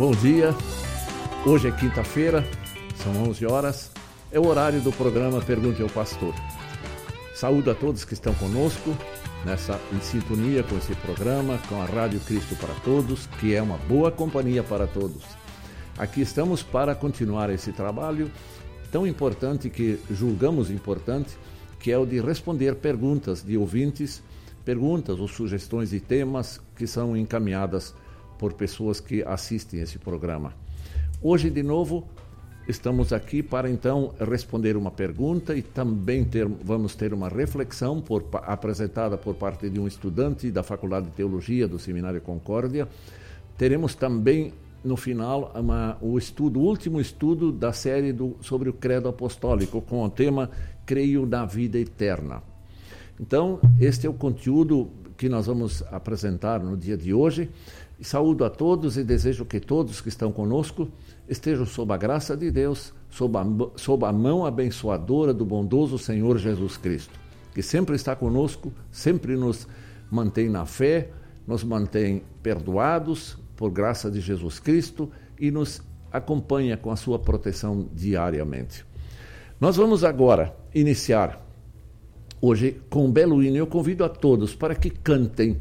Bom dia. Hoje é quinta-feira, são 11 horas. É o horário do programa Pergunte ao Pastor. Saúdo a todos que estão conosco nessa em sintonia com esse programa, com a Rádio Cristo para Todos, que é uma boa companhia para todos. Aqui estamos para continuar esse trabalho tão importante que julgamos importante, que é o de responder perguntas de ouvintes, perguntas ou sugestões de temas que são encaminhadas por pessoas que assistem esse programa. Hoje, de novo, estamos aqui para então responder uma pergunta e também ter, vamos ter uma reflexão por, apresentada por parte de um estudante da Faculdade de Teologia do Seminário Concórdia. Teremos também no final uma, o estudo, o último estudo da série do, sobre o credo apostólico com o tema Creio na vida eterna. Então, este é o conteúdo que nós vamos apresentar no dia de hoje. Saúdo a todos e desejo que todos que estão conosco estejam sob a graça de Deus, sob a, sob a mão abençoadora do bondoso Senhor Jesus Cristo, que sempre está conosco, sempre nos mantém na fé, nos mantém perdoados por graça de Jesus Cristo e nos acompanha com a sua proteção diariamente. Nós vamos agora iniciar hoje com um belo hino. Eu convido a todos para que cantem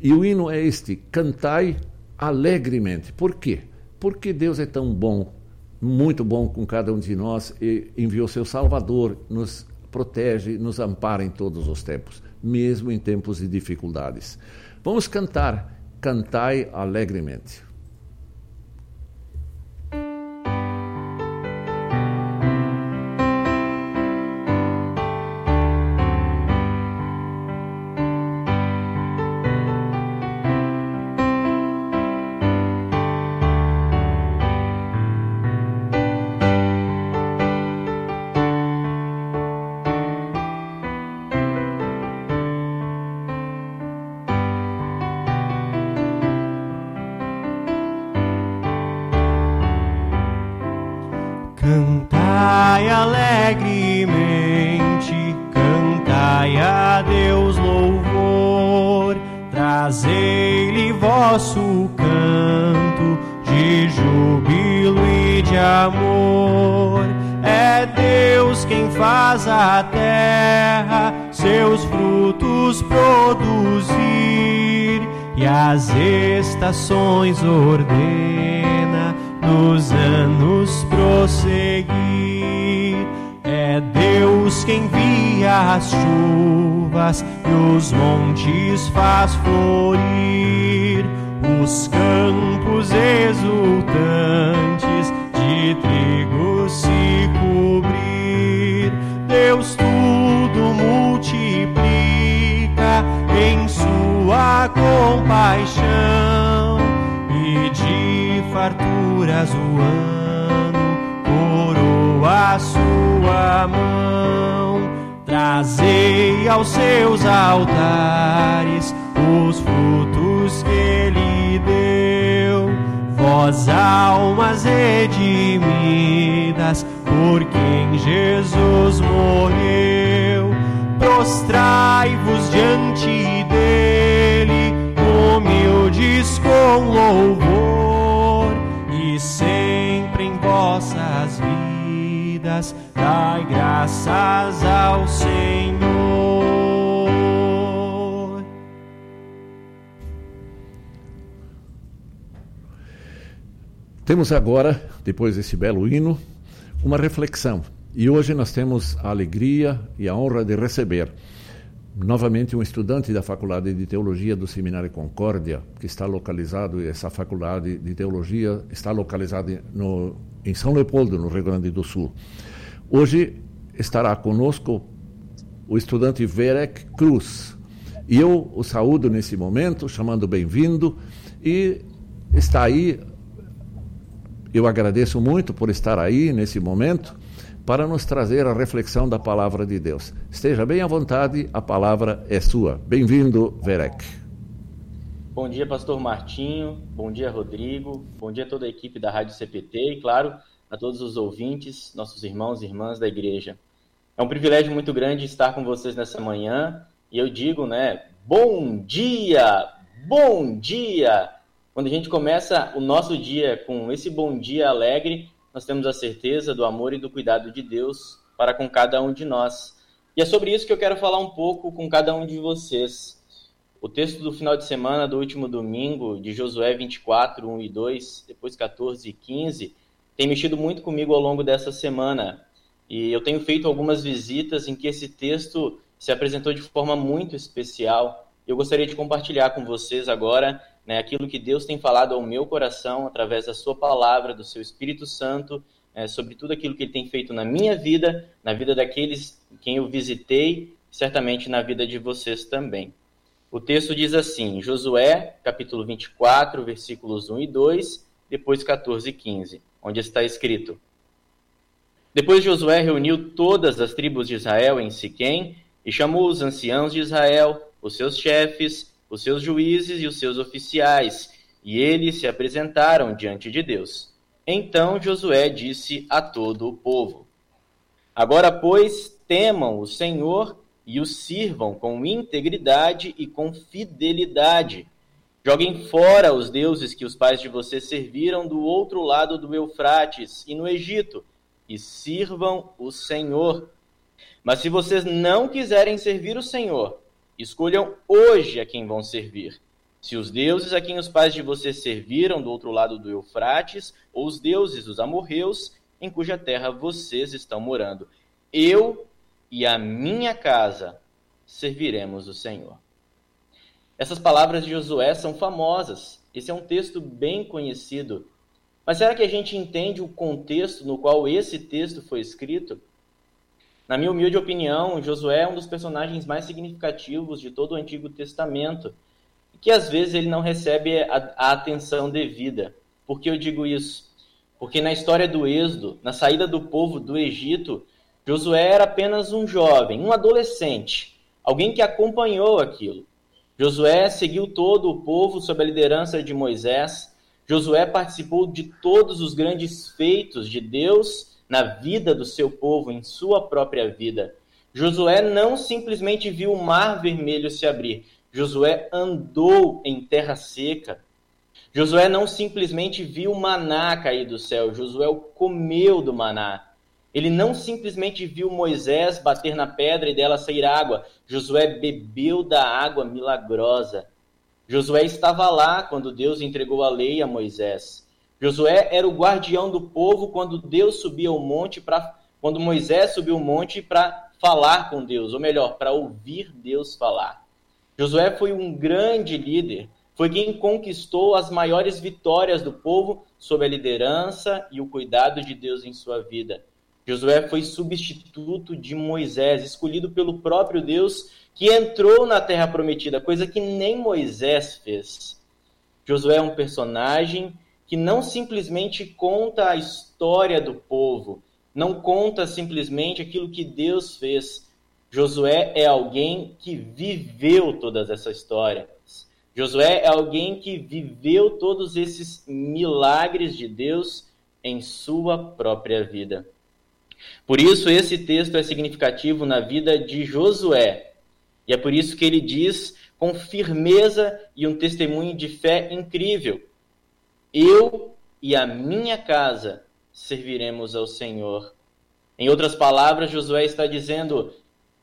e o hino é este: cantai alegremente. Por quê? Porque Deus é tão bom, muito bom com cada um de nós e enviou seu Salvador, nos protege, nos ampara em todos os tempos, mesmo em tempos de dificuldades. Vamos cantar, cantai alegremente. Jesus morreu, prostrai-vos diante dele, humildes com louvor sempre em vossas vidas, dai graças ao Senhor. Temos agora, depois desse belo hino, uma reflexão. E hoje nós temos a alegria e a honra de receber novamente um estudante da Faculdade de Teologia do Seminário Concórdia, que está localizado, essa faculdade de teologia está localizada no, em São Leopoldo, no Rio Grande do Sul. Hoje estará conosco o estudante Verek Cruz. E eu o saúdo nesse momento, chamando bem-vindo, e está aí, eu agradeço muito por estar aí nesse momento, para nos trazer a reflexão da palavra de Deus. Esteja bem à vontade, a palavra é sua. Bem-vindo, Verek. Bom dia, pastor Martinho. Bom dia, Rodrigo. Bom dia a toda a equipe da Rádio CPT e, claro, a todos os ouvintes, nossos irmãos e irmãs da igreja. É um privilégio muito grande estar com vocês nessa manhã e eu digo, né, bom dia, bom dia, Quando a gente começa o nosso dia com esse bom dia alegre, nós temos a certeza do amor e do cuidado de Deus para com cada um de nós. E é sobre isso que eu quero falar um pouco com cada um de vocês. O texto do final de semana do último domingo, de Josué 24, 1 e 2, depois 14 e 15, tem mexido muito comigo ao longo dessa semana. E eu tenho feito algumas visitas em que esse texto se apresentou de forma muito especial. Eu gostaria de compartilhar com vocês agora né, aquilo que Deus tem falado ao meu coração através da Sua palavra, do Seu Espírito Santo, é, sobre tudo aquilo que Ele tem feito na minha vida, na vida daqueles quem eu visitei, certamente na vida de vocês também. O texto diz assim, Josué, capítulo 24, versículos 1 e 2, depois 14 e 15, onde está escrito: Depois Josué reuniu todas as tribos de Israel em Siquém e chamou os anciãos de Israel, os seus chefes, os seus juízes e os seus oficiais, e eles se apresentaram diante de Deus. Então Josué disse a todo o povo: Agora, pois, temam o Senhor e o sirvam com integridade e com fidelidade. Joguem fora os deuses que os pais de vocês serviram do outro lado do Eufrates e no Egito, e sirvam o Senhor. Mas se vocês não quiserem servir o Senhor, Escolham hoje a quem vão servir. Se os deuses a quem os pais de vocês serviram do outro lado do Eufrates, ou os deuses dos amorreus, em cuja terra vocês estão morando. Eu e a minha casa serviremos o Senhor. Essas palavras de Josué são famosas. Esse é um texto bem conhecido. Mas será que a gente entende o contexto no qual esse texto foi escrito? Na minha humilde opinião, Josué é um dos personagens mais significativos de todo o Antigo Testamento, e que às vezes ele não recebe a, a atenção devida. Por que eu digo isso? Porque na história do Êxodo, na saída do povo do Egito, Josué era apenas um jovem, um adolescente, alguém que acompanhou aquilo. Josué seguiu todo o povo sob a liderança de Moisés. Josué participou de todos os grandes feitos de Deus na vida do seu povo, em sua própria vida. Josué não simplesmente viu o mar vermelho se abrir, Josué andou em terra seca. Josué não simplesmente viu maná cair do céu, Josué comeu do maná. Ele não simplesmente viu Moisés bater na pedra e dela sair água, Josué bebeu da água milagrosa. Josué estava lá quando Deus entregou a lei a Moisés. Josué era o guardião do povo quando Deus subia ao monte para quando Moisés subiu o monte para falar com Deus, ou melhor, para ouvir Deus falar. Josué foi um grande líder, foi quem conquistou as maiores vitórias do povo sob a liderança e o cuidado de Deus em sua vida. Josué foi substituto de Moisés, escolhido pelo próprio Deus, que entrou na terra prometida, coisa que nem Moisés fez. Josué é um personagem que não simplesmente conta a história do povo, não conta simplesmente aquilo que Deus fez. Josué é alguém que viveu todas essas histórias. Josué é alguém que viveu todos esses milagres de Deus em sua própria vida. Por isso, esse texto é significativo na vida de Josué. E é por isso que ele diz com firmeza e um testemunho de fé incrível: eu e a minha casa serviremos ao Senhor. Em outras palavras, Josué está dizendo: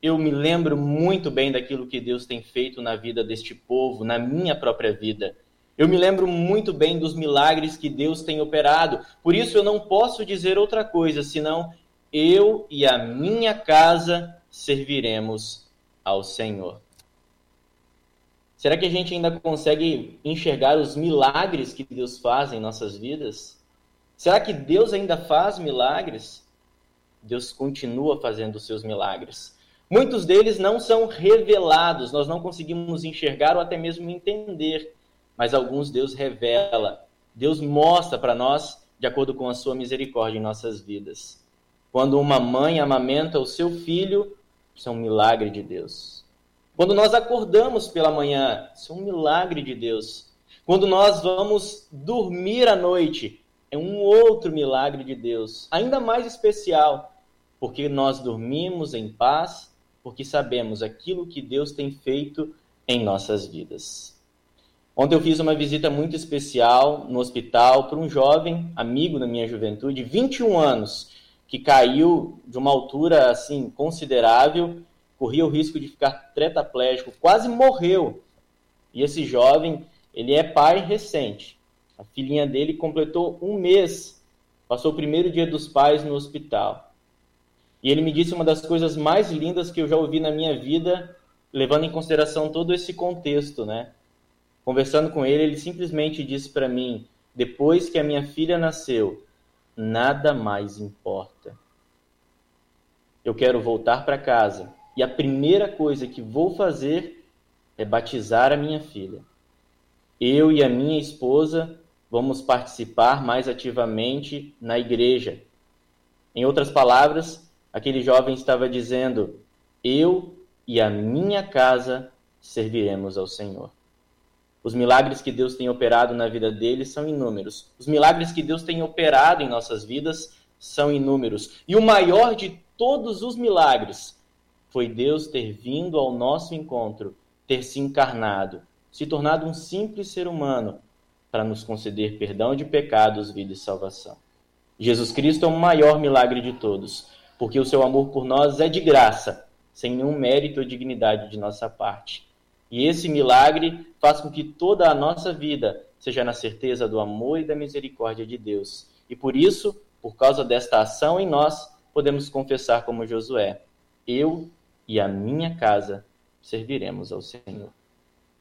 Eu me lembro muito bem daquilo que Deus tem feito na vida deste povo, na minha própria vida. Eu me lembro muito bem dos milagres que Deus tem operado. Por isso eu não posso dizer outra coisa senão eu e a minha casa serviremos ao Senhor. Será que a gente ainda consegue enxergar os milagres que Deus faz em nossas vidas? Será que Deus ainda faz milagres? Deus continua fazendo os seus milagres. Muitos deles não são revelados, nós não conseguimos enxergar ou até mesmo entender, mas alguns Deus revela. Deus mostra para nós de acordo com a sua misericórdia em nossas vidas. Quando uma mãe amamenta o seu filho, isso é um milagre de Deus. Quando nós acordamos pela manhã, isso é um milagre de Deus. Quando nós vamos dormir à noite, é um outro milagre de Deus, ainda mais especial, porque nós dormimos em paz, porque sabemos aquilo que Deus tem feito em nossas vidas. Ontem eu fiz uma visita muito especial no hospital para um jovem amigo da minha juventude, 21 anos, que caiu de uma altura assim considerável, corria o risco de ficar tetraplégico, quase morreu. E esse jovem, ele é pai recente. A filhinha dele completou um mês, passou o primeiro dia dos pais no hospital. E ele me disse uma das coisas mais lindas que eu já ouvi na minha vida, levando em consideração todo esse contexto, né? Conversando com ele, ele simplesmente disse para mim: depois que a minha filha nasceu, nada mais importa. Eu quero voltar para casa e a primeira coisa que vou fazer é batizar a minha filha. Eu e a minha esposa vamos participar mais ativamente na igreja. Em outras palavras, aquele jovem estava dizendo: Eu e a minha casa serviremos ao Senhor. Os milagres que Deus tem operado na vida dele são inúmeros. Os milagres que Deus tem operado em nossas vidas são inúmeros. E o maior de todos os milagres foi Deus ter vindo ao nosso encontro, ter se encarnado, se tornado um simples ser humano para nos conceder perdão de pecados, vida e salvação. Jesus Cristo é o maior milagre de todos, porque o seu amor por nós é de graça, sem nenhum mérito ou dignidade de nossa parte. E esse milagre faz com que toda a nossa vida seja na certeza do amor e da misericórdia de Deus. E por isso, por causa desta ação em nós, podemos confessar como Josué: Eu e a minha casa serviremos ao Senhor.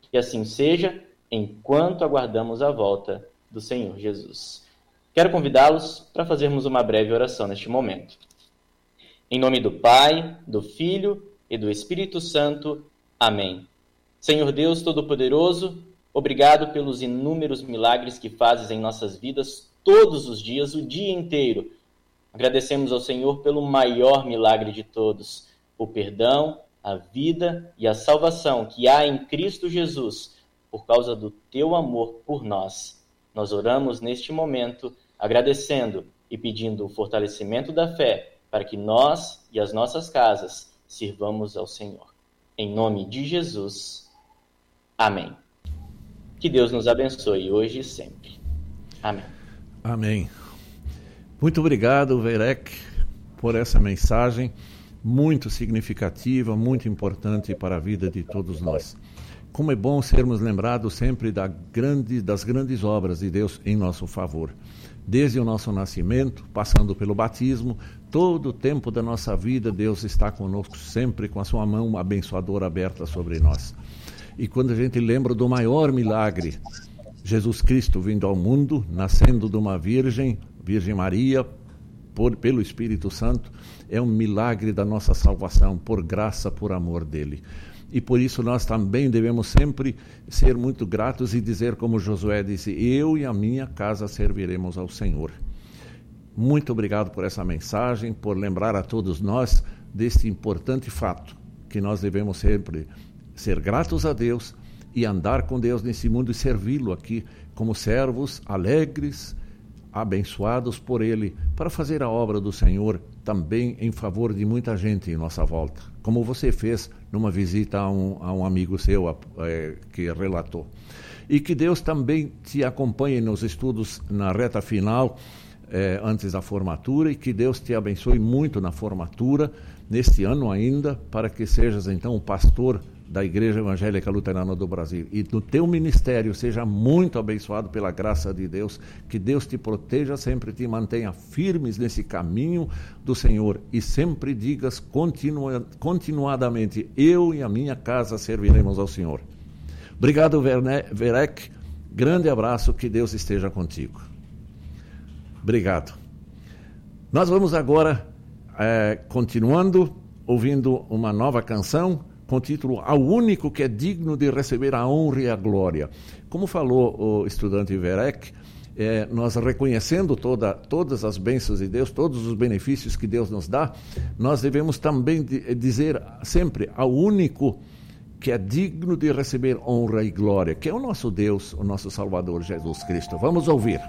Que assim seja, enquanto aguardamos a volta do Senhor Jesus. Quero convidá-los para fazermos uma breve oração neste momento. Em nome do Pai, do Filho e do Espírito Santo. Amém. Senhor Deus Todo-Poderoso, obrigado pelos inúmeros milagres que fazes em nossas vidas todos os dias, o dia inteiro. Agradecemos ao Senhor pelo maior milagre de todos, o perdão, a vida e a salvação que há em Cristo Jesus, por causa do teu amor por nós. Nós oramos neste momento agradecendo e pedindo o fortalecimento da fé para que nós e as nossas casas sirvamos ao Senhor. Em nome de Jesus. Amém. Que Deus nos abençoe hoje e sempre. Amém. Amém. Muito obrigado, Verek, por essa mensagem muito significativa, muito importante para a vida de todos nós. Como é bom sermos lembrados sempre da grande, das grandes obras de Deus em nosso favor. Desde o nosso nascimento, passando pelo batismo, todo o tempo da nossa vida, Deus está conosco sempre com a sua mão abençoadora aberta sobre nós. E quando a gente lembra do maior milagre, Jesus Cristo vindo ao mundo, nascendo de uma virgem, Virgem Maria, por, pelo Espírito Santo, é um milagre da nossa salvação, por graça, por amor dele. E por isso nós também devemos sempre ser muito gratos e dizer, como Josué disse: Eu e a minha casa serviremos ao Senhor. Muito obrigado por essa mensagem, por lembrar a todos nós deste importante fato que nós devemos sempre ser gratos a Deus e andar com Deus nesse mundo e servi-lo aqui como servos alegres, abençoados por Ele, para fazer a obra do Senhor também em favor de muita gente em nossa volta, como você fez numa visita a um, a um amigo seu é, que relatou. E que Deus também te acompanhe nos estudos na reta final, é, antes da formatura, e que Deus te abençoe muito na formatura, neste ano ainda, para que sejas então o pastor da Igreja Evangélica Luterana do Brasil e no teu ministério seja muito abençoado pela graça de Deus, que Deus te proteja sempre, te mantenha firmes nesse caminho do Senhor e sempre digas continua, continuadamente: Eu e a minha casa serviremos ao Senhor. Obrigado, Verne, Verek. Grande abraço, que Deus esteja contigo. Obrigado. Nós vamos agora, é, continuando, ouvindo uma nova canção com o título Ao único que é digno de receber a honra e a glória. Como falou o estudante Verek, é, nós reconhecendo toda, todas as bênçãos de Deus, todos os benefícios que Deus nos dá, nós devemos também dizer sempre ao único que é digno de receber honra e glória, que é o nosso Deus, o nosso Salvador Jesus Cristo. Vamos ouvir.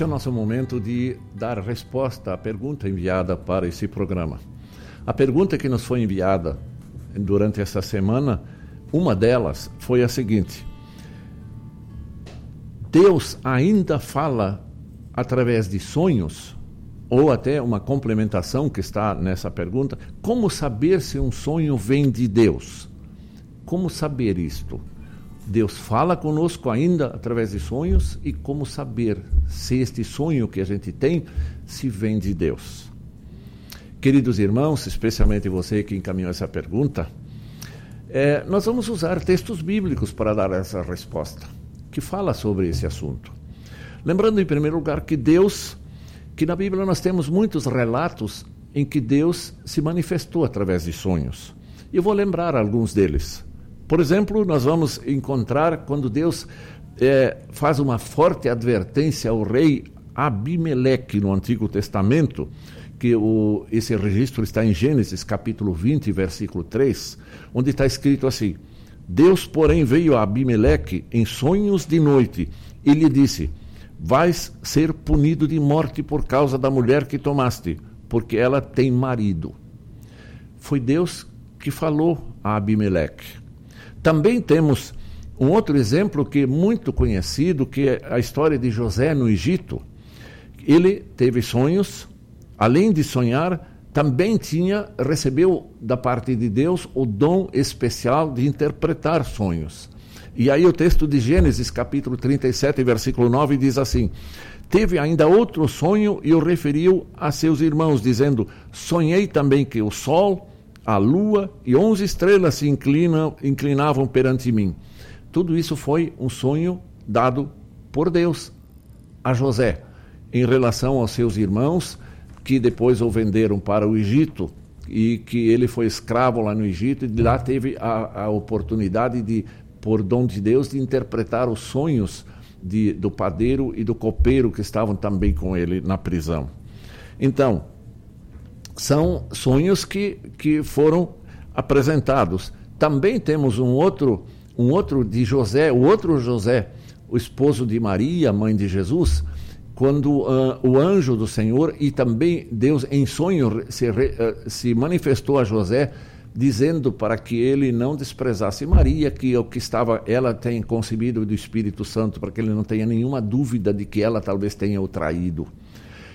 Este é o nosso momento de dar resposta à pergunta enviada para esse programa. A pergunta que nos foi enviada durante esta semana, uma delas foi a seguinte: Deus ainda fala através de sonhos? Ou até uma complementação que está nessa pergunta: como saber se um sonho vem de Deus? Como saber isto? Deus fala conosco ainda através de sonhos e como saber se este sonho que a gente tem se vem de Deus. Queridos irmãos, especialmente você que encaminhou essa pergunta, é, nós vamos usar textos bíblicos para dar essa resposta, que fala sobre esse assunto. Lembrando, em primeiro lugar, que Deus, que na Bíblia nós temos muitos relatos em que Deus se manifestou através de sonhos. Eu vou lembrar alguns deles. Por exemplo, nós vamos encontrar quando Deus é, faz uma forte advertência ao rei Abimeleque no Antigo Testamento, que o, esse registro está em Gênesis capítulo 20, versículo 3, onde está escrito assim: Deus, porém, veio a Abimeleque em sonhos de noite e lhe disse: Vais ser punido de morte por causa da mulher que tomaste, porque ela tem marido. Foi Deus que falou a Abimeleque. Também temos um outro exemplo que é muito conhecido, que é a história de José no Egito. Ele teve sonhos, além de sonhar, também tinha recebeu da parte de Deus o dom especial de interpretar sonhos. E aí o texto de Gênesis, capítulo 37, versículo 9 diz assim: Teve ainda outro sonho e o referiu a seus irmãos, dizendo: Sonhei também que o sol, a lua e onze estrelas se inclinavam perante mim. Tudo isso foi um sonho dado por Deus a José em relação aos seus irmãos que depois o venderam para o Egito e que ele foi escravo lá no Egito e de lá teve a, a oportunidade de, por dom de Deus, de interpretar os sonhos de, do padeiro e do copeiro que estavam também com ele na prisão. Então, são sonhos que, que foram apresentados. Também temos um outro, um outro de José, o outro José, o esposo de Maria, mãe de Jesus, quando uh, o anjo do Senhor e também Deus em sonho se, uh, se manifestou a José dizendo para que ele não desprezasse Maria, que o que estava ela tem concebido do Espírito Santo, para que ele não tenha nenhuma dúvida de que ela talvez tenha o traído.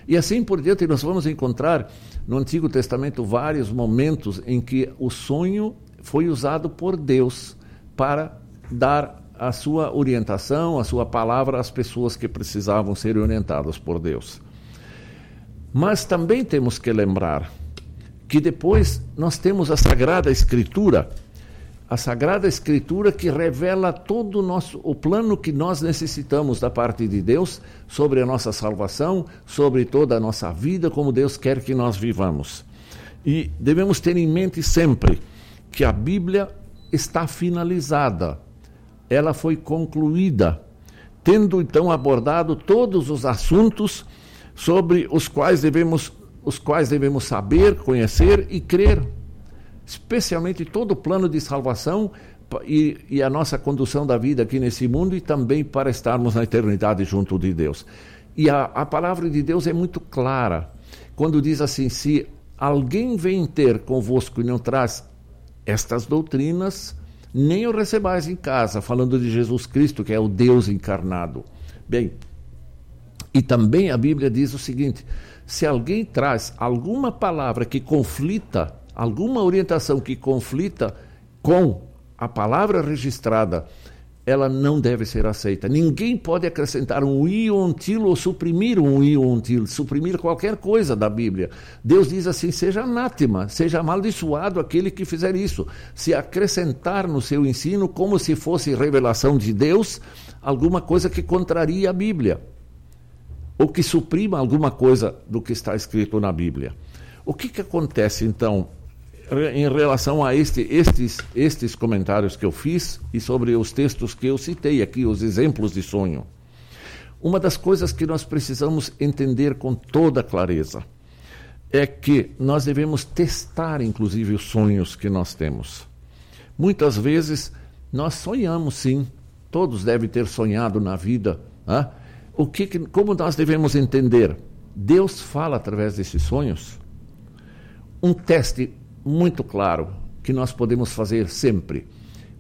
E assim por diante, nós vamos encontrar no Antigo Testamento vários momentos em que o sonho foi usado por Deus para dar a sua orientação, a sua palavra às pessoas que precisavam ser orientadas por Deus. Mas também temos que lembrar que depois nós temos a Sagrada Escritura, a Sagrada Escritura que revela todo o nosso o plano que nós necessitamos da parte de Deus sobre a nossa salvação, sobre toda a nossa vida, como Deus quer que nós vivamos. E devemos ter em mente sempre que a Bíblia está finalizada ela foi concluída, tendo então abordado todos os assuntos sobre os quais devemos, os quais devemos saber, conhecer e crer, especialmente todo o plano de salvação e, e, a nossa condução da vida aqui nesse mundo e também para estarmos na eternidade junto de Deus. E a, a palavra de Deus é muito clara quando diz assim: se alguém vem ter convosco e não traz estas doutrinas, nem o recebais em casa, falando de Jesus Cristo, que é o Deus encarnado. Bem, e também a Bíblia diz o seguinte: se alguém traz alguma palavra que conflita, alguma orientação que conflita com a palavra registrada ela não deve ser aceita. Ninguém pode acrescentar um i ou um til ou suprimir um i ou um til, suprimir qualquer coisa da Bíblia. Deus diz assim: seja anátema, seja amaldiçoado aquele que fizer isso. Se acrescentar no seu ensino como se fosse revelação de Deus, alguma coisa que contraria a Bíblia, ou que suprima alguma coisa do que está escrito na Bíblia. O que, que acontece então em relação a este, estes, estes comentários que eu fiz e sobre os textos que eu citei aqui, os exemplos de sonho. Uma das coisas que nós precisamos entender com toda clareza é que nós devemos testar, inclusive, os sonhos que nós temos. Muitas vezes nós sonhamos, sim, todos devem ter sonhado na vida. Né? O que, como nós devemos entender? Deus fala através desses sonhos. Um teste muito claro que nós podemos fazer sempre.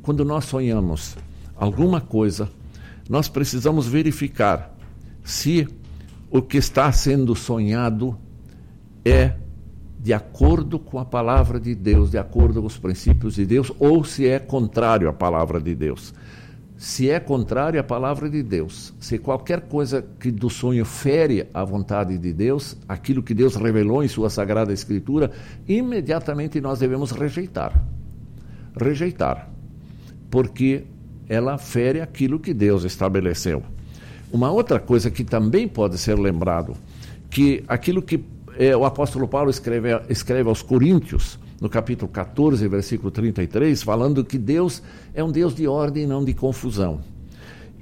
Quando nós sonhamos alguma coisa, nós precisamos verificar se o que está sendo sonhado é de acordo com a palavra de Deus, de acordo com os princípios de Deus, ou se é contrário à palavra de Deus se é contrário à palavra de Deus, se qualquer coisa que do sonho fere a vontade de Deus, aquilo que Deus revelou em sua sagrada escritura, imediatamente nós devemos rejeitar. Rejeitar. Porque ela fere aquilo que Deus estabeleceu. Uma outra coisa que também pode ser lembrado, que aquilo que é, o apóstolo Paulo escreve, escreve aos Coríntios, no capítulo 14, versículo 33, falando que Deus é um Deus de ordem e não de confusão.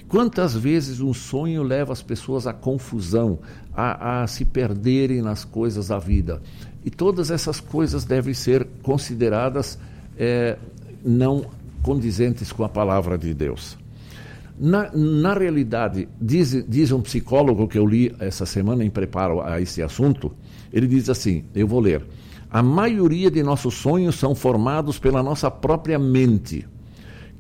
Quantas vezes um sonho leva as pessoas à confusão, a, a se perderem nas coisas da vida? E todas essas coisas devem ser consideradas é, não condizentes com a palavra de Deus. Na, na realidade, diz, diz um psicólogo que eu li essa semana em preparo a esse assunto, ele diz assim: eu vou ler. A maioria de nossos sonhos são formados pela nossa própria mente,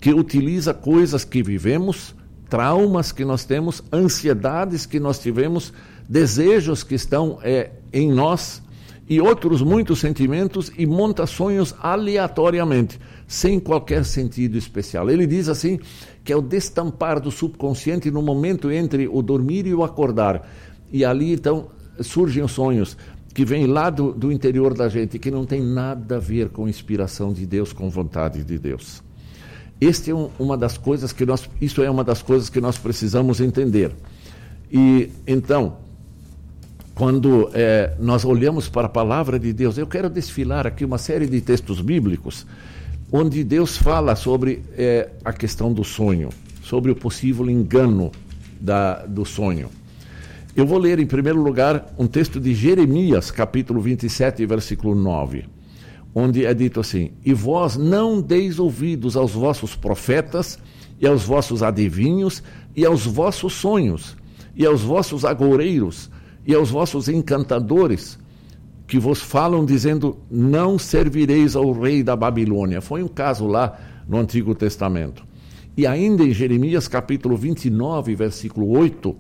que utiliza coisas que vivemos traumas que nós temos, ansiedades que nós tivemos, desejos que estão é, em nós e outros muitos sentimentos e monta sonhos aleatoriamente, sem qualquer sentido especial. Ele diz assim que é o destampar do subconsciente no momento entre o dormir e o acordar. E ali então surgem os sonhos que vêm lá do, do interior da gente, que não tem nada a ver com inspiração de Deus, com vontade de Deus. Este é um, uma das coisas que nós, isso é uma das coisas que nós precisamos entender. E então, quando é, nós olhamos para a palavra de Deus, eu quero desfilar aqui uma série de textos bíblicos onde Deus fala sobre é, a questão do sonho, sobre o possível engano da, do sonho. Eu vou ler em primeiro lugar um texto de Jeremias, capítulo 27, versículo 9 onde é dito assim: E vós não deis ouvidos aos vossos profetas, e aos vossos adivinhos, e aos vossos sonhos, e aos vossos agoureiros, e aos vossos encantadores, que vos falam dizendo: Não servireis ao rei da Babilônia. Foi um caso lá no Antigo Testamento. E ainda em Jeremias capítulo 29, versículo 8,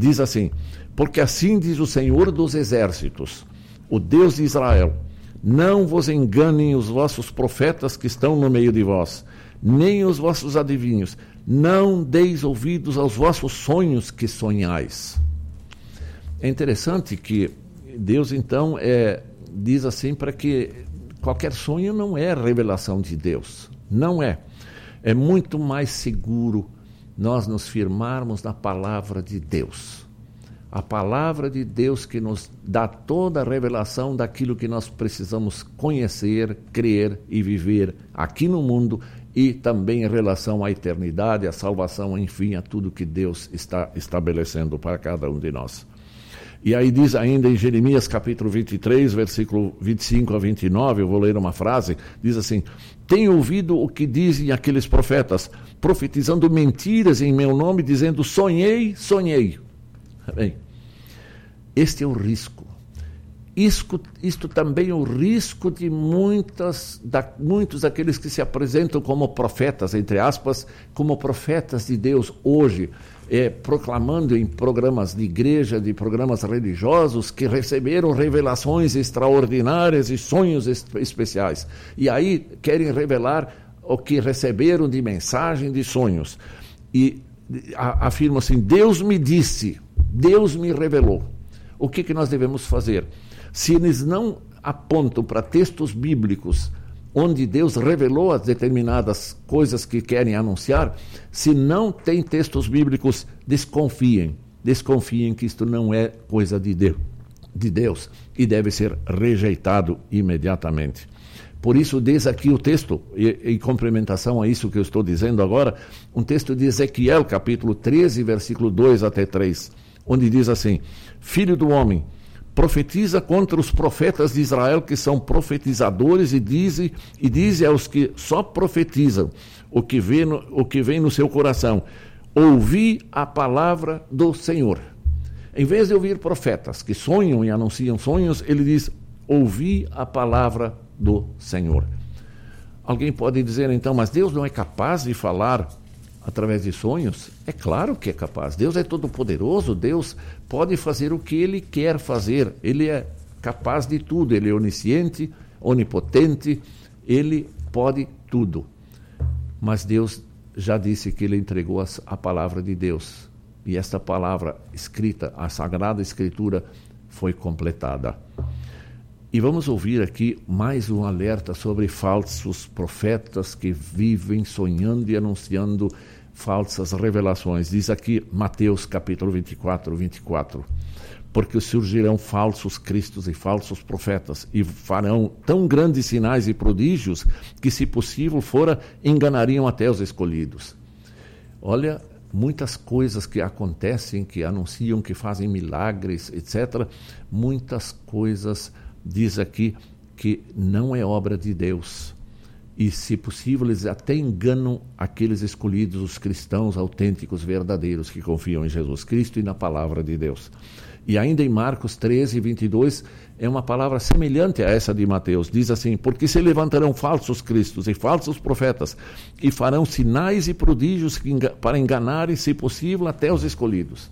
diz assim: Porque assim diz o Senhor dos exércitos, o Deus de Israel não vos enganem os vossos profetas que estão no meio de vós, nem os vossos adivinhos. Não deis ouvidos aos vossos sonhos que sonhais. É interessante que Deus, então, é, diz assim para que qualquer sonho não é revelação de Deus. Não é. É muito mais seguro nós nos firmarmos na palavra de Deus a palavra de Deus que nos dá toda a revelação daquilo que nós precisamos conhecer, crer e viver aqui no mundo e também em relação à eternidade, à salvação, enfim, a tudo que Deus está estabelecendo para cada um de nós. E aí diz ainda em Jeremias capítulo 23, versículo 25 a 29, eu vou ler uma frase, diz assim: Tenho ouvido o que dizem aqueles profetas, profetizando mentiras em meu nome, dizendo: Sonhei, sonhei. Bem, este é o risco. Isto, isto também é o risco de muitas, da, muitos daqueles que se apresentam como profetas, entre aspas, como profetas de Deus hoje, é, proclamando em programas de igreja, de programas religiosos, que receberam revelações extraordinárias e sonhos especiais. E aí querem revelar o que receberam de mensagem, de sonhos. E afirmam assim: Deus me disse, Deus me revelou. O que, que nós devemos fazer? Se eles não apontam para textos bíblicos onde Deus revelou as determinadas coisas que querem anunciar, se não tem textos bíblicos, desconfiem. Desconfiem que isto não é coisa de Deus, de Deus e deve ser rejeitado imediatamente. Por isso, diz aqui o texto, em complementação a isso que eu estou dizendo agora, um texto de Ezequiel, capítulo 13, versículo 2 até 3 onde diz assim: Filho do homem, profetiza contra os profetas de Israel que são profetizadores e diz, e diz aos que só profetizam o que, vê no, o que vem no seu coração: ouvi a palavra do Senhor. Em vez de ouvir profetas que sonham e anunciam sonhos, ele diz: ouvi a palavra do Senhor. Alguém pode dizer então, mas Deus não é capaz de falar através de sonhos? É claro que é capaz. Deus é todo-poderoso, Deus pode fazer o que ele quer fazer. Ele é capaz de tudo, ele é onisciente, onipotente, ele pode tudo. Mas Deus já disse que ele entregou a palavra de Deus. E esta palavra escrita, a Sagrada Escritura, foi completada. E vamos ouvir aqui mais um alerta sobre falsos profetas que vivem sonhando e anunciando falsas revelações. Diz aqui Mateus capítulo 24, 24. Porque surgirão falsos cristos e falsos profetas, e farão tão grandes sinais e prodígios que, se possível fora, enganariam até os escolhidos. Olha, muitas coisas que acontecem, que anunciam, que fazem milagres, etc. Muitas coisas, diz aqui, que não é obra de Deus. E, se possível, eles até enganam aqueles escolhidos, os cristãos autênticos, verdadeiros, que confiam em Jesus Cristo e na palavra de Deus. E ainda em Marcos 13, 22, é uma palavra semelhante a essa de Mateus. Diz assim: Porque se levantarão falsos cristos e falsos profetas, e farão sinais e prodígios para enganarem, se possível, até os escolhidos.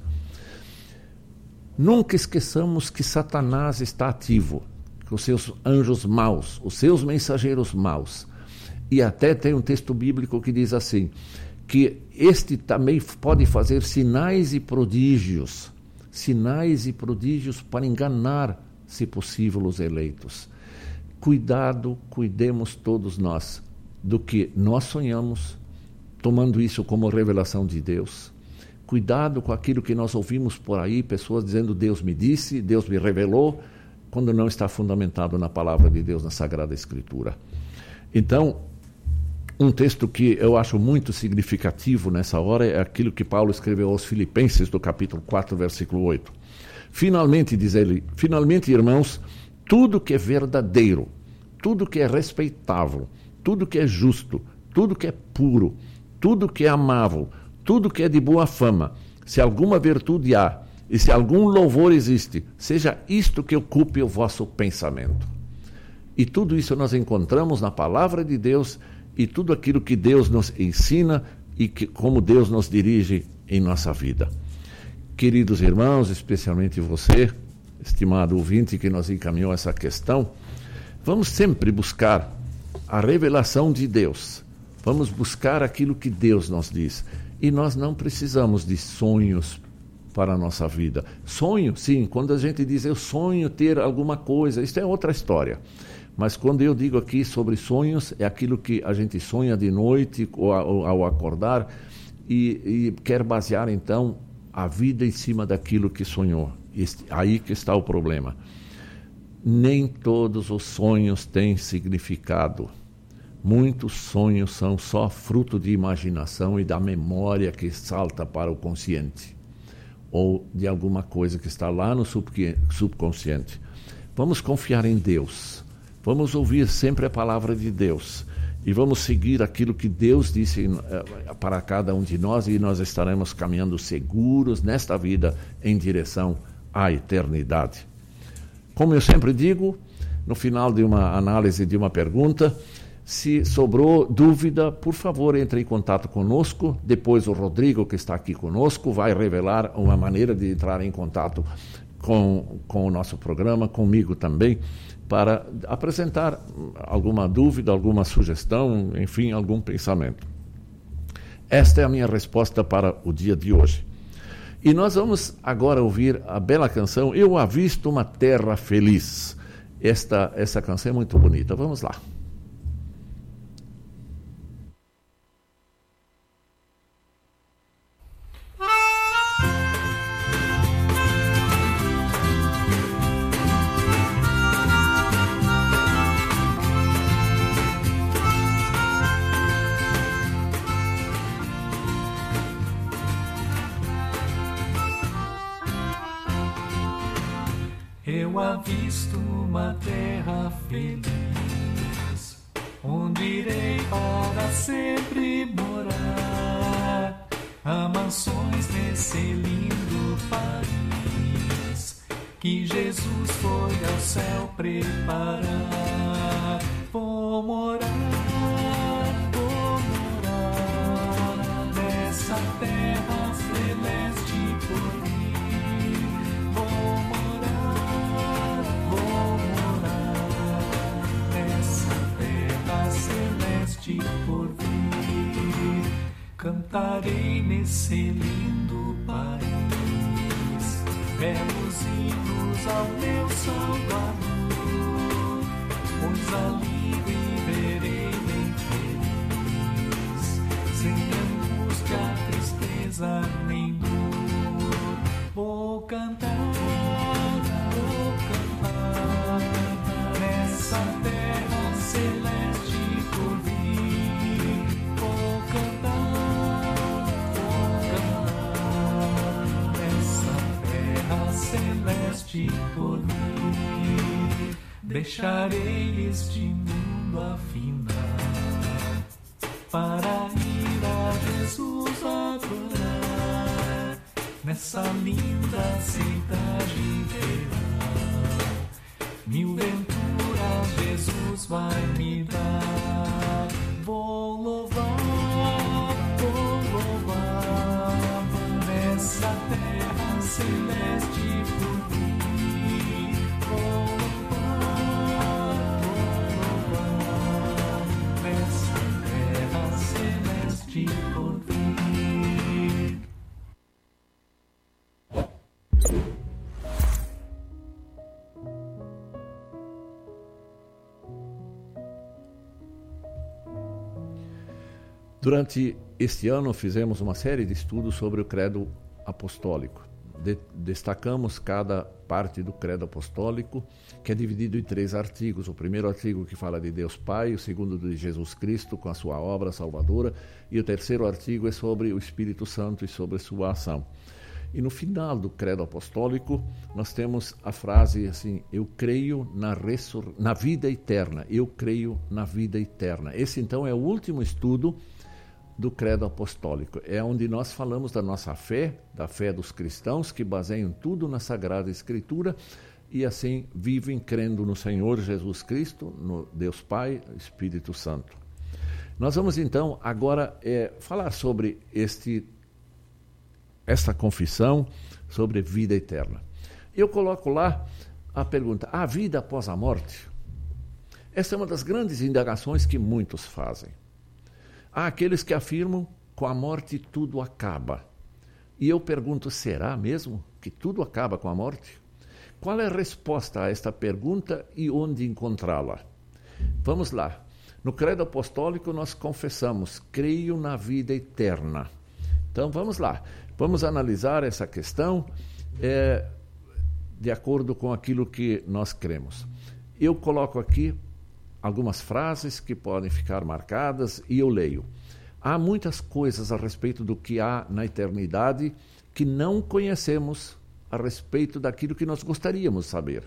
Nunca esqueçamos que Satanás está ativo, com seus anjos maus, os seus mensageiros maus. E até tem um texto bíblico que diz assim: que este também pode fazer sinais e prodígios sinais e prodígios para enganar, se possível, os eleitos. Cuidado, cuidemos todos nós do que nós sonhamos, tomando isso como revelação de Deus. Cuidado com aquilo que nós ouvimos por aí, pessoas dizendo Deus me disse, Deus me revelou, quando não está fundamentado na palavra de Deus, na Sagrada Escritura. Então, um texto que eu acho muito significativo nessa hora é aquilo que Paulo escreveu aos Filipenses, do capítulo 4, versículo 8. Finalmente, diz ele, finalmente, irmãos, tudo que é verdadeiro, tudo que é respeitável, tudo que é justo, tudo que é puro, tudo que é amável, tudo que é de boa fama, se alguma virtude há e se algum louvor existe, seja isto que ocupe o vosso pensamento. E tudo isso nós encontramos na palavra de Deus e tudo aquilo que Deus nos ensina e que, como Deus nos dirige em nossa vida. Queridos irmãos, especialmente você, estimado ouvinte que nos encaminhou essa questão, vamos sempre buscar a revelação de Deus. Vamos buscar aquilo que Deus nos diz. E nós não precisamos de sonhos para a nossa vida. Sonho, sim, quando a gente diz eu sonho ter alguma coisa, isso é outra história. Mas quando eu digo aqui sobre sonhos, é aquilo que a gente sonha de noite ou ao acordar e, e quer basear então a vida em cima daquilo que sonhou. Este, aí que está o problema. Nem todos os sonhos têm significado. Muitos sonhos são só fruto de imaginação e da memória que salta para o consciente ou de alguma coisa que está lá no subconsciente. Vamos confiar em Deus. Vamos ouvir sempre a palavra de Deus e vamos seguir aquilo que Deus disse eh, para cada um de nós e nós estaremos caminhando seguros nesta vida em direção à eternidade. Como eu sempre digo, no final de uma análise de uma pergunta, se sobrou dúvida, por favor, entre em contato conosco. Depois o Rodrigo, que está aqui conosco, vai revelar uma maneira de entrar em contato com, com o nosso programa, comigo também para apresentar alguma dúvida, alguma sugestão, enfim, algum pensamento. Esta é a minha resposta para o dia de hoje. E nós vamos agora ouvir a bela canção Eu Avisto uma Terra Feliz. Esta, essa canção é muito bonita. Vamos lá. Eu avisto uma terra feliz, onde irei para sempre morar. Há mansões nesse lindo país que Jesus foi ao céu preparar. Vou morar, vou morar nessa terra por vir. Cantarei nesse lindo país, belos hinos ao meu Salvador, pois ali viverei bem feliz, sem angústia, tristeza nem dor. Vou cantar, Deixarei este Durante este ano fizemos uma série de estudos sobre o credo apostólico. De- destacamos cada parte do credo apostólico, que é dividido em três artigos. O primeiro artigo que fala de Deus Pai, o segundo de Jesus Cristo com a sua obra salvadora, e o terceiro artigo é sobre o Espírito Santo e sobre sua ação. E no final do credo apostólico, nós temos a frase assim: Eu creio na, na vida eterna. Eu creio na vida eterna. Esse então é o último estudo do credo apostólico. É onde nós falamos da nossa fé, da fé dos cristãos que baseiam tudo na Sagrada Escritura e assim vivem crendo no Senhor Jesus Cristo, no Deus Pai, Espírito Santo. Nós vamos então agora é, falar sobre este esta confissão sobre vida eterna. Eu coloco lá a pergunta: a vida após a morte? Essa é uma das grandes indagações que muitos fazem. Há aqueles que afirmam com a morte tudo acaba. E eu pergunto: será mesmo que tudo acaba com a morte? Qual é a resposta a esta pergunta e onde encontrá-la? Vamos lá. No Credo Apostólico nós confessamos: creio na vida eterna. Então vamos lá. Vamos analisar essa questão é, de acordo com aquilo que nós cremos. Eu coloco aqui algumas frases que podem ficar marcadas e eu leio. Há muitas coisas a respeito do que há na eternidade que não conhecemos a respeito daquilo que nós gostaríamos saber.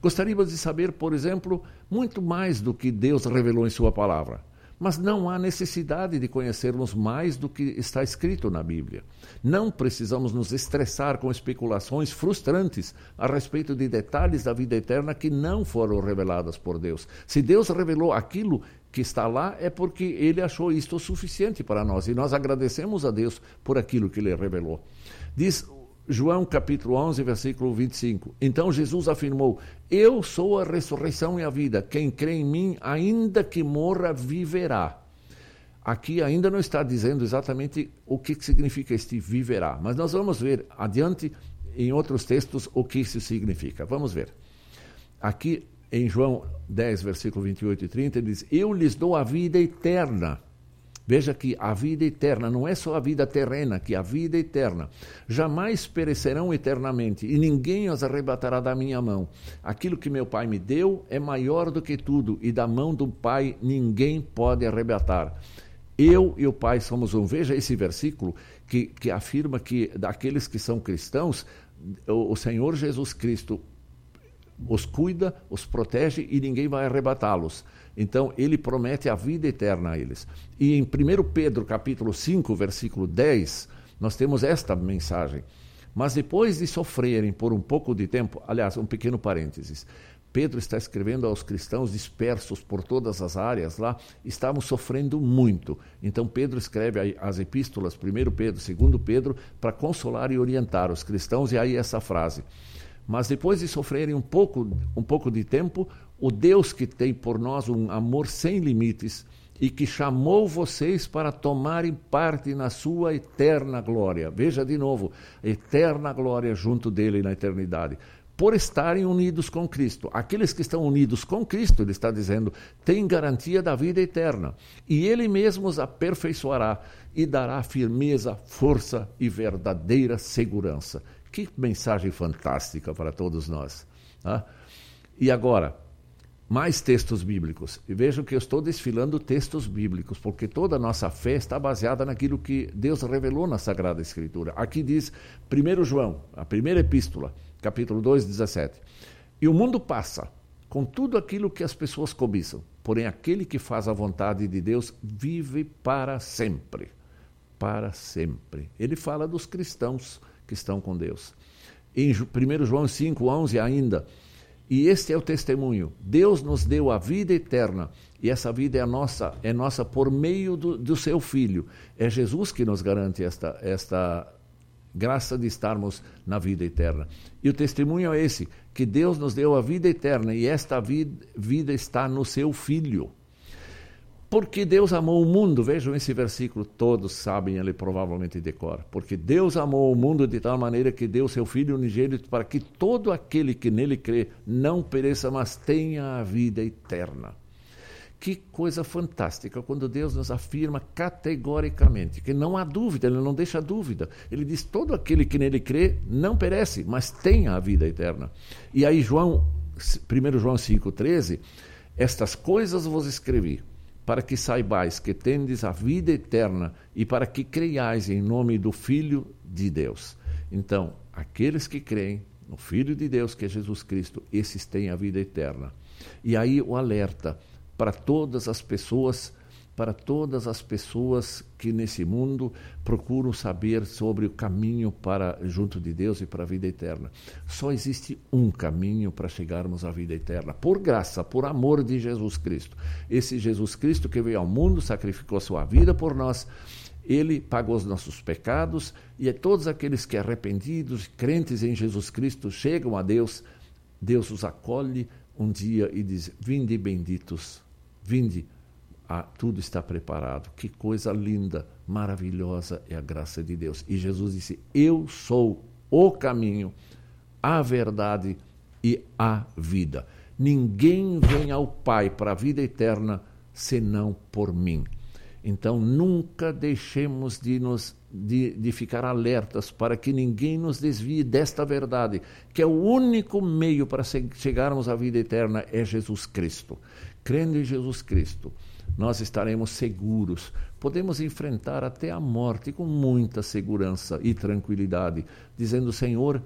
Gostaríamos de saber, por exemplo, muito mais do que Deus revelou em Sua palavra. Mas não há necessidade de conhecermos mais do que está escrito na Bíblia. Não precisamos nos estressar com especulações frustrantes a respeito de detalhes da vida eterna que não foram reveladas por Deus. Se Deus revelou aquilo que está lá, é porque Ele achou isto suficiente para nós e nós agradecemos a Deus por aquilo que Ele revelou. Diz João capítulo 11, versículo 25. Então Jesus afirmou: Eu sou a ressurreição e a vida. Quem crê em mim, ainda que morra, viverá. Aqui ainda não está dizendo exatamente o que significa este viverá, mas nós vamos ver adiante em outros textos o que isso significa. Vamos ver. Aqui em João 10, versículo 28 e 30, ele diz: Eu lhes dou a vida eterna. Veja que a vida eterna não é só a vida terrena, que a vida eterna. Jamais perecerão eternamente e ninguém os arrebatará da minha mão. Aquilo que meu Pai me deu é maior do que tudo e da mão do Pai ninguém pode arrebatar. Eu e o Pai somos um. Veja esse versículo que, que afirma que daqueles que são cristãos, o, o Senhor Jesus Cristo os cuida, os protege e ninguém vai arrebatá-los. Então ele promete a vida eterna a eles. E em 1 Pedro capítulo 5, versículo 10, nós temos esta mensagem. Mas depois de sofrerem por um pouco de tempo, aliás, um pequeno parênteses. Pedro está escrevendo aos cristãos dispersos por todas as áreas lá, estavam sofrendo muito. Então Pedro escreve as epístolas, 1 Pedro, 2 Pedro, para consolar e orientar os cristãos, e aí essa frase. Mas depois de sofrerem um pouco, um pouco de tempo, o Deus que tem por nós um amor sem limites e que chamou vocês para tomarem parte na sua eterna glória. Veja de novo, eterna glória junto dele na eternidade. Por estarem unidos com Cristo. Aqueles que estão unidos com Cristo, ele está dizendo, têm garantia da vida eterna. E ele mesmo os aperfeiçoará e dará firmeza, força e verdadeira segurança. Que mensagem fantástica para todos nós. Tá? E agora, mais textos bíblicos. E vejam que eu estou desfilando textos bíblicos, porque toda a nossa fé está baseada naquilo que Deus revelou na Sagrada Escritura. Aqui diz 1 João, a primeira epístola, capítulo 2, 17. E o mundo passa com tudo aquilo que as pessoas cobiçam, porém aquele que faz a vontade de Deus vive para sempre. Para sempre. Ele fala dos cristãos que estão com Deus. Em 1 João 5, 11 ainda e este é o testemunho. Deus nos deu a vida eterna. E essa vida é nossa, é nossa por meio do, do seu Filho. É Jesus que nos garante esta, esta graça de estarmos na vida eterna. E o testemunho é esse: que Deus nos deu a vida eterna e esta vida, vida está no seu Filho. Porque Deus amou o mundo, vejam esse versículo, todos sabem, ele provavelmente decora. Porque Deus amou o mundo de tal maneira que deu seu Filho unigênito para que todo aquele que nele crê não pereça, mas tenha a vida eterna. Que coisa fantástica quando Deus nos afirma categoricamente que não há dúvida, ele não deixa dúvida. Ele diz: todo aquele que nele crê não perece, mas tenha a vida eterna. E aí, João, 1 João 5,13: Estas coisas vos escrevi para que saibais que tendes a vida eterna e para que creiais em nome do Filho de Deus. Então, aqueles que creem no Filho de Deus, que é Jesus Cristo, esses têm a vida eterna. E aí o alerta para todas as pessoas para todas as pessoas que nesse mundo procuram saber sobre o caminho para junto de Deus e para a vida eterna. Só existe um caminho para chegarmos à vida eterna, por graça, por amor de Jesus Cristo. Esse Jesus Cristo que veio ao mundo, sacrificou sua vida por nós, ele pagou os nossos pecados e todos aqueles que arrependidos, crentes em Jesus Cristo, chegam a Deus, Deus os acolhe um dia e diz: Vinde benditos, vinde ah, tudo está preparado. Que coisa linda, maravilhosa é a graça de Deus. E Jesus disse: Eu sou o caminho, a verdade e a vida. Ninguém vem ao Pai para a vida eterna senão por mim. Então nunca deixemos de, nos, de, de ficar alertas para que ninguém nos desvie desta verdade, que é o único meio para chegarmos à vida eterna é Jesus Cristo. Crendo em Jesus Cristo nós estaremos seguros. Podemos enfrentar até a morte com muita segurança e tranquilidade, dizendo: Senhor,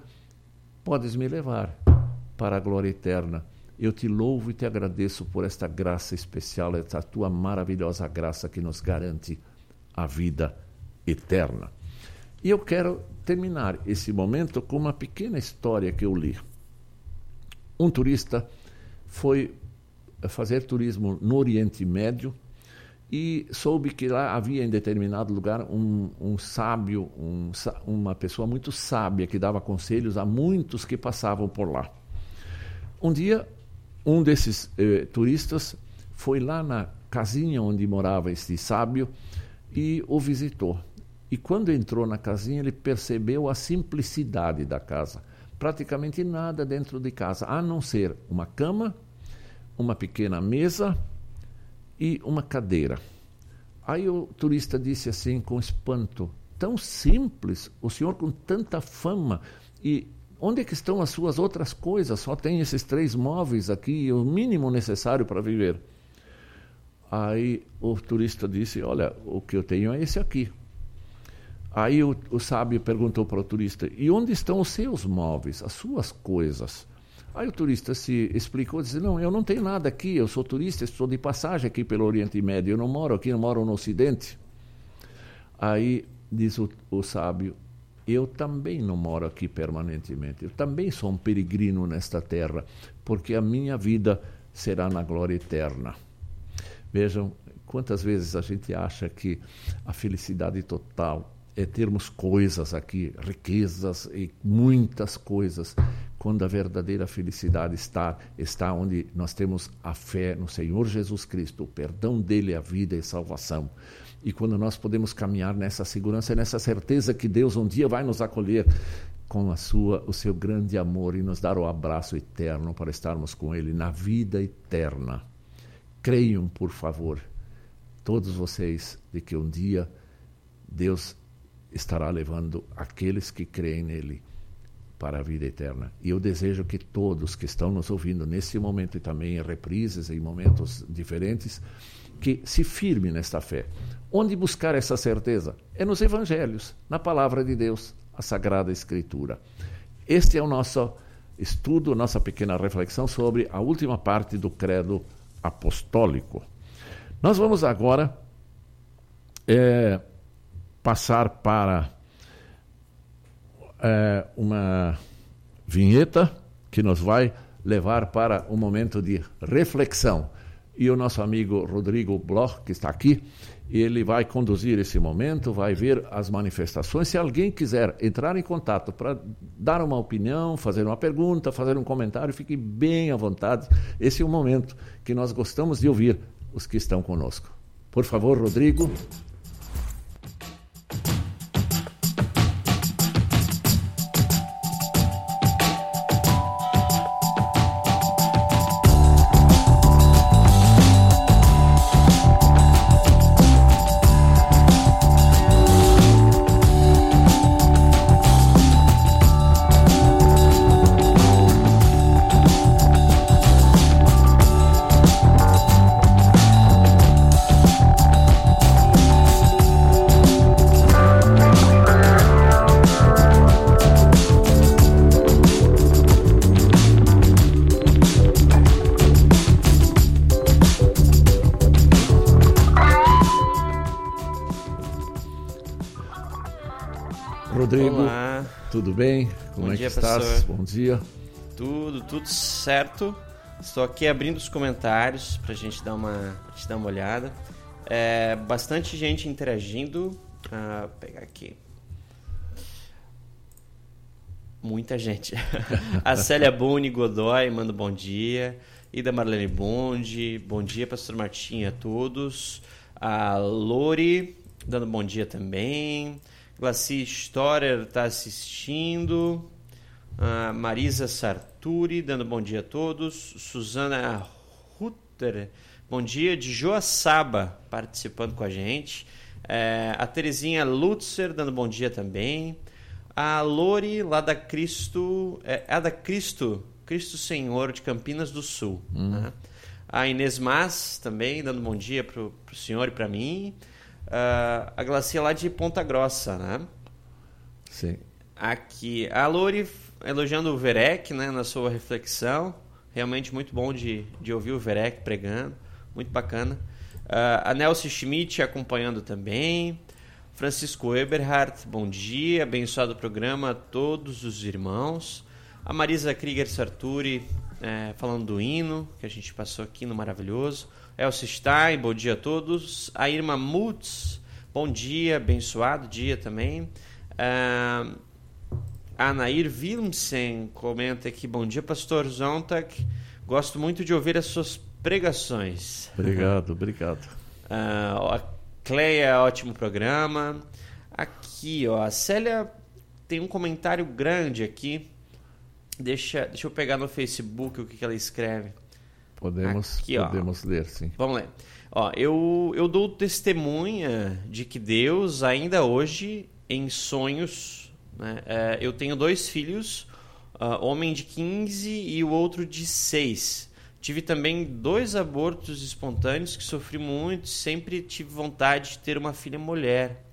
podes me levar para a glória eterna. Eu te louvo e te agradeço por esta graça especial, esta tua maravilhosa graça que nos garante a vida eterna. E eu quero terminar esse momento com uma pequena história que eu li. Um turista foi fazer turismo no Oriente Médio e soube que lá havia em determinado lugar um, um sábio, um, uma pessoa muito sábia que dava conselhos a muitos que passavam por lá. Um dia, um desses eh, turistas foi lá na casinha onde morava esse sábio e o visitou. E quando entrou na casinha, ele percebeu a simplicidade da casa. Praticamente nada dentro de casa, a não ser uma cama uma pequena mesa e uma cadeira. Aí o turista disse assim com espanto: tão simples, o senhor com tanta fama e onde é que estão as suas outras coisas? Só tem esses três móveis aqui, o mínimo necessário para viver. Aí o turista disse: Olha, o que eu tenho é esse aqui. Aí o, o sábio perguntou para o turista: E onde estão os seus móveis, as suas coisas? Aí o turista se explicou, disse, não, eu não tenho nada aqui, eu sou turista, estou de passagem aqui pelo Oriente Médio, eu não moro aqui, eu moro no Ocidente. Aí diz o, o sábio, eu também não moro aqui permanentemente, eu também sou um peregrino nesta terra, porque a minha vida será na glória eterna. Vejam quantas vezes a gente acha que a felicidade total é termos coisas aqui, riquezas e muitas coisas, quando a verdadeira felicidade está está onde nós temos a fé no Senhor Jesus Cristo, o perdão dele, a vida e a salvação. E quando nós podemos caminhar nessa segurança, nessa certeza que Deus um dia vai nos acolher com a sua o seu grande amor e nos dar o abraço eterno para estarmos com ele na vida eterna. Creiam, por favor, todos vocês de que um dia Deus estará levando aqueles que creem nele para a vida eterna. E eu desejo que todos que estão nos ouvindo nesse momento e também em reprises, em momentos diferentes, que se firme nesta fé. Onde buscar essa certeza? É nos evangelhos, na palavra de Deus, a Sagrada Escritura. Este é o nosso estudo, nossa pequena reflexão sobre a última parte do credo apostólico. Nós vamos agora é, passar para é, uma vinheta que nos vai levar para um momento de reflexão. E o nosso amigo Rodrigo Bloch, que está aqui, ele vai conduzir esse momento, vai ver as manifestações. Se alguém quiser entrar em contato para dar uma opinião, fazer uma pergunta, fazer um comentário, fique bem à vontade. Esse é o momento que nós gostamos de ouvir os que estão conosco. Por favor, Rodrigo. Dia, que estás? Professor. Bom dia. Tudo, tudo certo. Estou aqui abrindo os comentários para a gente dar uma, gente dar uma olhada. É, bastante gente interagindo. Ah, vou pegar aqui. Muita gente. a Célia Boni Godoy manda bom dia. Ida Marlene Bonde, bom dia, Pastor Martinho a todos. A Lori, dando bom dia também. Glaci Storer está assistindo. Uh, Marisa Sarturi, dando bom dia a todos. Suzana Rutter, bom dia. De Joaçaba, participando com a gente. Uh, a Terezinha Lutzer, dando bom dia também. A Lori, lá da Cristo. É, a da Cristo, Cristo Senhor, de Campinas do Sul. Hum. Né? A Inês Mas, também, dando bom dia para o senhor e para mim uh, a glacia lá de Ponta Grossa, né? Sim. Aqui, a Lori elogiando o Verek, né, na sua reflexão. Realmente muito bom de, de ouvir o Verek pregando. Muito bacana. Uh, a Nelson Schmidt acompanhando também. Francisco Eberhardt, bom dia. Abençoado programa a todos os irmãos. A Marisa Krieger Sarturi é, falando do hino que a gente passou aqui no Maravilhoso. Elcio Stein, bom dia a todos. A Irma Mutz, bom dia, abençoado dia também. Uh, a Nair Wilmsen comenta aqui, bom dia, pastor Zontak. Gosto muito de ouvir as suas pregações. Obrigado, obrigado. Uh, a Cleia, ótimo programa. Aqui, ó, a Célia tem um comentário grande aqui. Deixa, deixa eu pegar no Facebook o que, que ela escreve. Podemos, Aqui, podemos ler, sim. Vamos ler. Ó, eu, eu dou testemunha de que Deus, ainda hoje, em sonhos, né, é, eu tenho dois filhos, uh, homem de 15 e o outro de 6. Tive também dois abortos espontâneos que sofri muito, sempre tive vontade de ter uma filha mulher.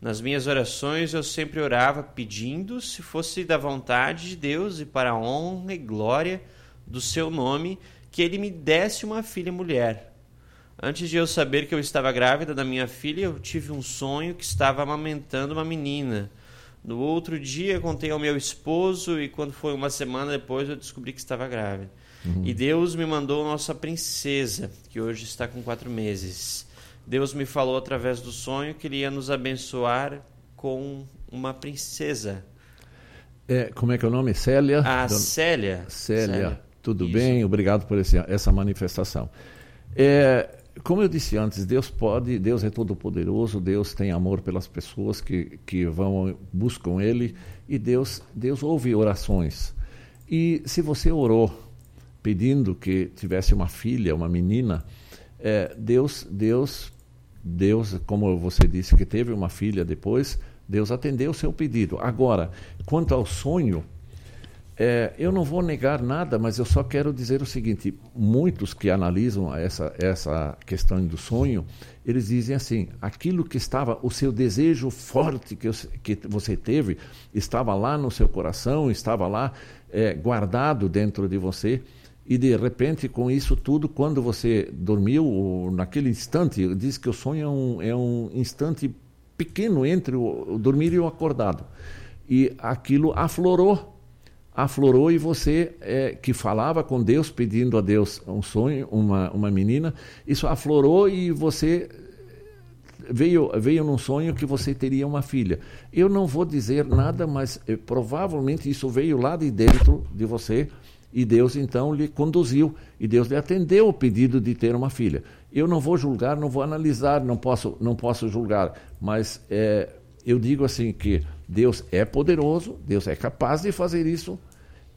Nas minhas orações eu sempre orava pedindo, se fosse da vontade de Deus e para a honra e glória do seu nome, que ele me desse uma filha mulher. Antes de eu saber que eu estava grávida da minha filha, eu tive um sonho que estava amamentando uma menina. No outro dia, contei ao meu esposo e quando foi uma semana depois, eu descobri que estava grávida. Uhum. E Deus me mandou nossa princesa, que hoje está com quatro meses. Deus me falou através do sonho que Ele ia nos abençoar com uma princesa. É, como é que é o nome? Célia? A Célia. Célia. Célia. Tudo Isso. bem? Obrigado por esse, essa manifestação. É, como eu disse antes, Deus pode, Deus é todo poderoso, Deus tem amor pelas pessoas que, que vão buscam Ele e Deus Deus ouve orações. E se você orou pedindo que tivesse uma filha, uma menina, é, Deus Deus Deus, como você disse que teve uma filha depois, Deus atendeu o seu pedido. Agora, quanto ao sonho, é, eu não vou negar nada, mas eu só quero dizer o seguinte: muitos que analisam essa, essa questão do sonho, eles dizem assim: aquilo que estava, o seu desejo forte que, eu, que você teve, estava lá no seu coração, estava lá é, guardado dentro de você, e de repente, com isso tudo, quando você dormiu, naquele instante, diz que o sonho é um, é um instante pequeno entre o, o dormir e o acordado. E aquilo aflorou aflorou e você é, que falava com Deus pedindo a Deus um sonho, uma, uma menina, isso aflorou e você veio veio num sonho que você teria uma filha. Eu não vou dizer nada, mas é, provavelmente isso veio lá de dentro de você e Deus então lhe conduziu e Deus lhe atendeu o pedido de ter uma filha. Eu não vou julgar, não vou analisar, não posso não posso julgar, mas é, eu digo assim que Deus é poderoso, Deus é capaz de fazer isso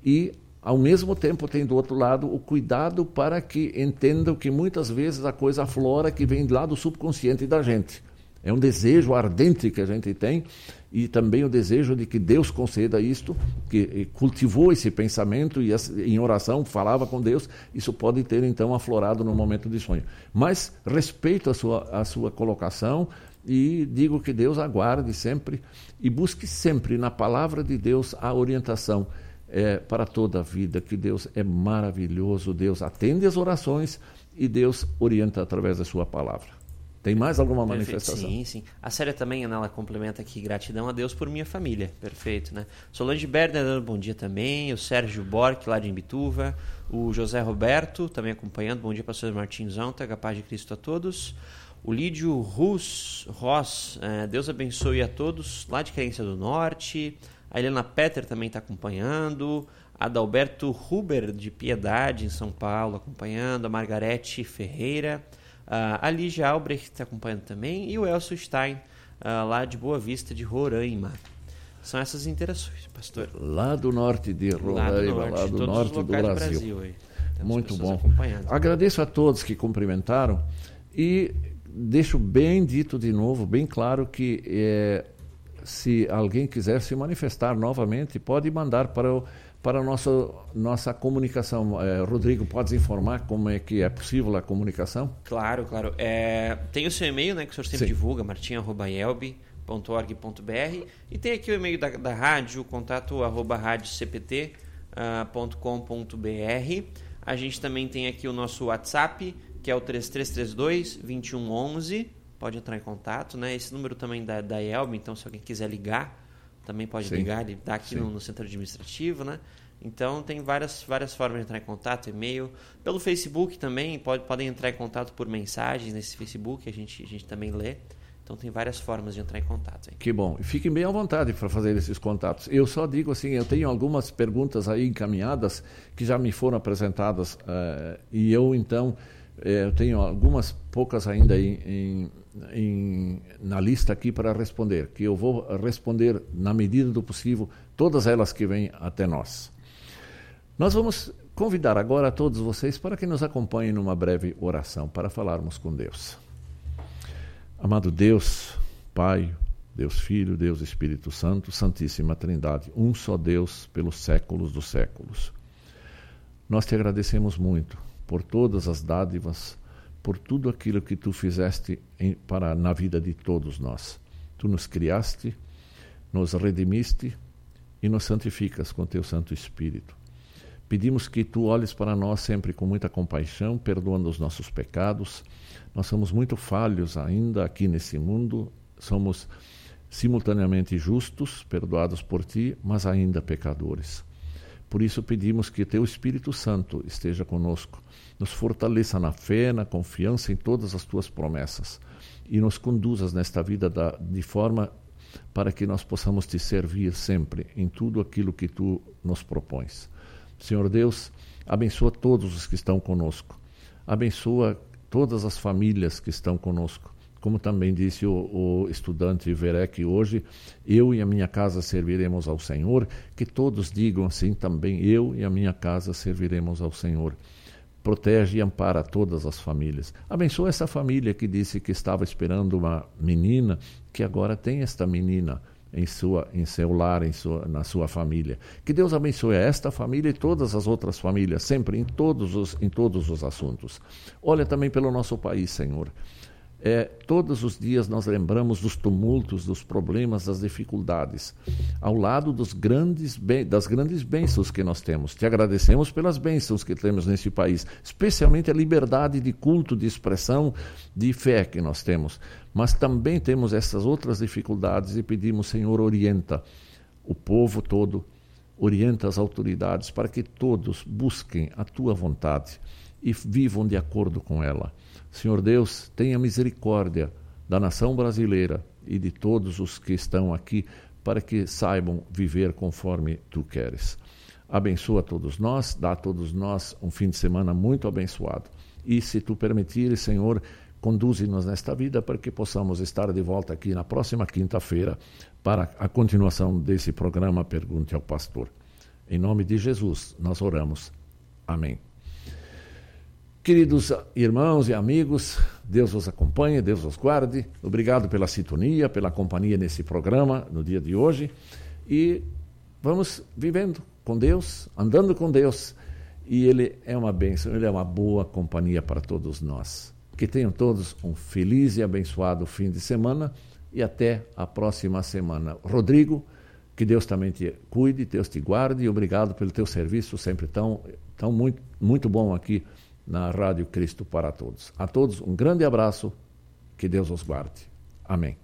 e, ao mesmo tempo, tem do outro lado o cuidado para que entendam que muitas vezes a coisa aflora que vem lá do subconsciente da gente. É um desejo ardente que a gente tem e também o desejo de que Deus conceda isto, que cultivou esse pensamento e em oração falava com Deus, isso pode ter então aflorado no momento de sonho. Mas respeito a sua, a sua colocação e digo que Deus aguarde sempre e busque sempre na palavra de Deus a orientação é, para toda a vida, que Deus é maravilhoso, Deus atende as orações e Deus orienta através da sua palavra. Tem mais alguma Perfeito. manifestação? Sim, sim. A Célia também, ela complementa aqui, gratidão a Deus por minha família. Perfeito, né? Solange Berner dando bom dia também, o Sérgio Bork lá de Imbituva, o José Roberto também acompanhando, bom dia pastor Martins Zonta, a paz de Cristo a todos. O Lídio Rus, Ross, é, Deus abençoe a todos, lá de Querência do Norte. A Helena Petter também está acompanhando. Adalberto Huber, de Piedade, em São Paulo, acompanhando. A Margarete Ferreira. a Lígia Albrecht está acompanhando também. E o Elcio Stein, lá de Boa Vista, de Roraima. São essas interações, pastor. Lá do norte de Roraima, lá do norte, do, norte do Brasil. Brasil Muito bom. Agradeço a todos que cumprimentaram e deixo bem dito de novo, bem claro que é, se alguém quiser se manifestar novamente, pode mandar para o, para a nossa, nossa comunicação. É, Rodrigo, podes informar como é que é possível a comunicação? Claro, claro. É, tem o seu e-mail, né, que o senhor sempre Sim. divulga, martim.elb.org.br e tem aqui o e-mail da, da rádio, contato arroba radiocpt.com.br. A gente também tem aqui o nosso WhatsApp, que é o 3332 2111 pode entrar em contato, né? Esse número também da, da Elbe, então se alguém quiser ligar, também pode Sim. ligar, ele está aqui no, no, centro administrativo, né? Então tem várias, várias formas de entrar em contato, e-mail, pelo Facebook também, pode, podem entrar em contato por mensagens nesse Facebook, a gente, a gente também lê. Então tem várias formas de entrar em contato. Aí. Que bom. E fiquem bem à vontade para fazer esses contatos. Eu só digo assim, eu tenho algumas perguntas aí encaminhadas que já me foram apresentadas uh, e eu então eh, eu tenho algumas poucas ainda em, em em, na lista aqui para responder, que eu vou responder na medida do possível todas elas que vêm até nós. Nós vamos convidar agora a todos vocês para que nos acompanhem numa breve oração para falarmos com Deus. Amado Deus, Pai, Deus Filho, Deus Espírito Santo, Santíssima Trindade, um só Deus pelos séculos dos séculos. Nós te agradecemos muito por todas as dádivas por tudo aquilo que tu fizeste em, para na vida de todos nós. Tu nos criaste, nos redimiste e nos santificas com teu Santo Espírito. Pedimos que tu olhes para nós sempre com muita compaixão, perdoando os nossos pecados. Nós somos muito falhos ainda aqui nesse mundo, somos simultaneamente justos, perdoados por ti, mas ainda pecadores. Por isso pedimos que teu Espírito Santo esteja conosco nos fortaleça na fé, na confiança em todas as tuas promessas e nos conduzas nesta vida da, de forma para que nós possamos te servir sempre em tudo aquilo que tu nos propões. Senhor Deus, abençoa todos os que estão conosco, abençoa todas as famílias que estão conosco. Como também disse o, o estudante Verek hoje, eu e a minha casa serviremos ao Senhor. Que todos digam assim também: eu e a minha casa serviremos ao Senhor protege e ampara todas as famílias. Abençoa essa família que disse que estava esperando uma menina, que agora tem esta menina. em, sua, em seu lar, em sua, na sua família. Que Deus abençoe esta família e todas as outras famílias, sempre em todos os, em todos os assuntos. Olha também pelo nosso país, Senhor. É, todos os dias nós lembramos dos tumultos, dos problemas, das dificuldades, ao lado dos grandes das grandes bênçãos que nós temos. Te agradecemos pelas bênçãos que temos nesse país, especialmente a liberdade de culto, de expressão, de fé que nós temos. Mas também temos essas outras dificuldades e pedimos, Senhor, orienta o povo todo, orienta as autoridades para que todos busquem a tua vontade e vivam de acordo com ela. Senhor Deus, tenha misericórdia da nação brasileira e de todos os que estão aqui, para que saibam viver conforme tu queres. Abençoa todos nós, dá a todos nós um fim de semana muito abençoado. E se tu permitires, Senhor, conduze-nos nesta vida para que possamos estar de volta aqui na próxima quinta-feira para a continuação desse programa Pergunte ao Pastor. Em nome de Jesus, nós oramos. Amém. Queridos irmãos e amigos, Deus os acompanhe, Deus os guarde. Obrigado pela sintonia, pela companhia nesse programa no dia de hoje. E vamos vivendo com Deus, andando com Deus. E Ele é uma bênção, Ele é uma boa companhia para todos nós. Que tenham todos um feliz e abençoado fim de semana e até a próxima semana. Rodrigo, que Deus também te cuide, Deus te guarde e obrigado pelo teu serviço sempre tão, tão muito, muito bom aqui na Rádio Cristo para Todos. A todos um grande abraço, que Deus os guarde. Amém.